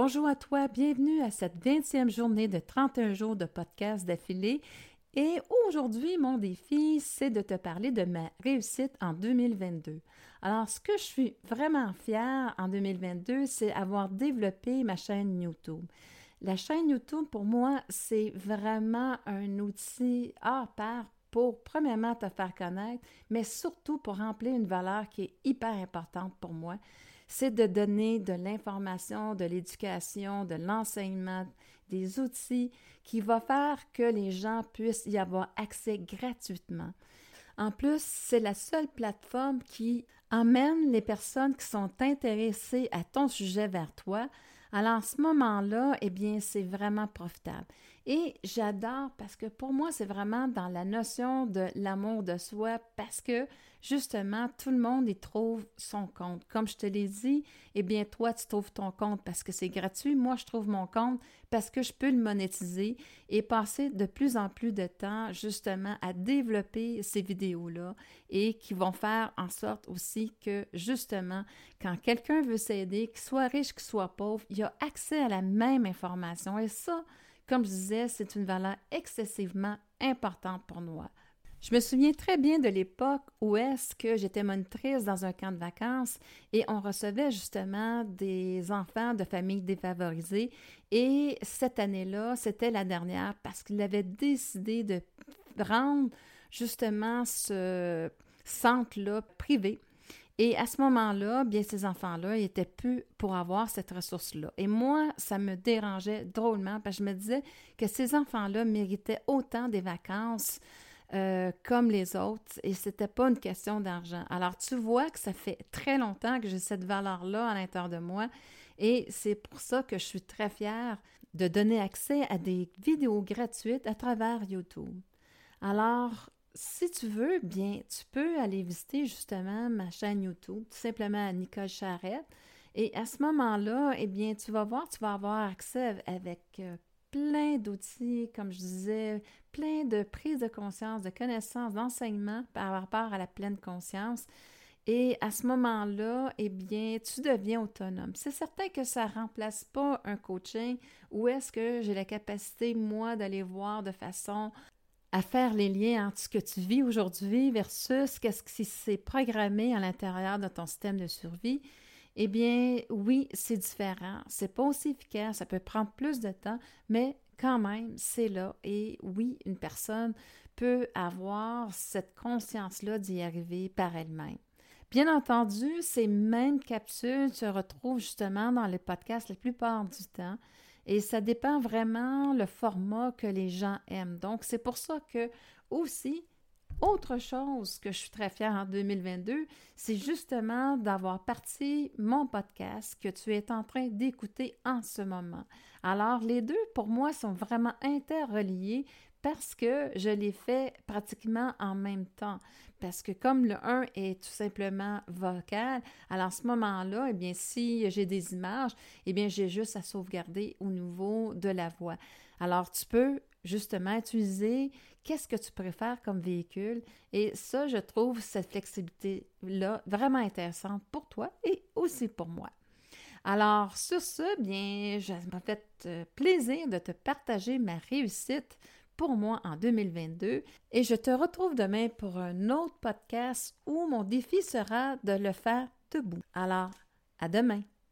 Bonjour à toi, bienvenue à cette 20e journée de 31 jours de podcast d'affilée. Et aujourd'hui, mon défi, c'est de te parler de ma réussite en 2022. Alors, ce que je suis vraiment fière en 2022, c'est avoir développé ma chaîne YouTube. La chaîne YouTube, pour moi, c'est vraiment un outil à part pour, premièrement, te faire connaître, mais surtout pour remplir une valeur qui est hyper importante pour moi c'est de donner de l'information, de l'éducation, de l'enseignement, des outils qui vont faire que les gens puissent y avoir accès gratuitement. En plus, c'est la seule plateforme qui emmène les personnes qui sont intéressées à ton sujet vers toi. Alors, en ce moment-là, eh bien, c'est vraiment profitable. Et j'adore parce que pour moi, c'est vraiment dans la notion de l'amour de soi parce que justement, tout le monde y trouve son compte. Comme je te l'ai dit, eh bien, toi, tu trouves ton compte parce que c'est gratuit. Moi, je trouve mon compte parce que je peux le monétiser et passer de plus en plus de temps justement à développer ces vidéos-là et qui vont faire en sorte aussi que justement, quand quelqu'un veut s'aider, qu'il soit riche, qu'il soit pauvre, il a accès à la même information. Et ça, comme je disais, c'est une valeur excessivement importante pour moi. Je me souviens très bien de l'époque où est-ce que j'étais monitrice dans un camp de vacances et on recevait justement des enfants de familles défavorisées. Et cette année-là, c'était la dernière parce qu'il avait décidé de rendre justement ce centre-là privé et à ce moment-là, bien, ces enfants-là, ils étaient plus pour avoir cette ressource-là. Et moi, ça me dérangeait drôlement parce que je me disais que ces enfants-là méritaient autant des vacances euh, comme les autres et c'était pas une question d'argent. Alors, tu vois que ça fait très longtemps que j'ai cette valeur-là à l'intérieur de moi et c'est pour ça que je suis très fière de donner accès à des vidéos gratuites à travers YouTube. Alors, si tu veux, bien, tu peux aller visiter justement ma chaîne YouTube, tout simplement à Nicole Charrette. Et à ce moment-là, eh bien, tu vas voir, tu vas avoir accès avec euh, plein d'outils, comme je disais, plein de prises de conscience, de connaissances, d'enseignements par rapport à la pleine conscience. Et à ce moment-là, eh bien, tu deviens autonome. C'est certain que ça ne remplace pas un coaching où est-ce que j'ai la capacité, moi, d'aller voir de façon à faire les liens entre ce que tu vis aujourd'hui versus qu'est-ce qui s'est programmé à l'intérieur de ton système de survie, eh bien, oui, c'est différent. C'est pas aussi efficace, ça peut prendre plus de temps, mais quand même, c'est là. Et oui, une personne peut avoir cette conscience-là d'y arriver par elle-même. Bien entendu, ces mêmes capsules se retrouvent justement dans les podcasts la plupart du temps. Et ça dépend vraiment le format que les gens aiment. Donc, c'est pour ça que aussi, autre chose que je suis très fière en 2022, c'est justement d'avoir parti mon podcast que tu es en train d'écouter en ce moment. Alors, les deux, pour moi, sont vraiment interreliés parce que je l'ai fait pratiquement en même temps. Parce que comme le 1 est tout simplement vocal, alors à ce moment-là, eh bien, si j'ai des images, eh bien, j'ai juste à sauvegarder au niveau de la voix. Alors, tu peux justement utiliser qu'est-ce que tu préfères comme véhicule. Et ça, je trouve cette flexibilité-là vraiment intéressante pour toi et aussi pour moi. Alors, sur ce, bien, je m'a fait euh, plaisir de te partager ma réussite pour moi en 2022 et je te retrouve demain pour un autre podcast où mon défi sera de le faire debout. Alors, à demain.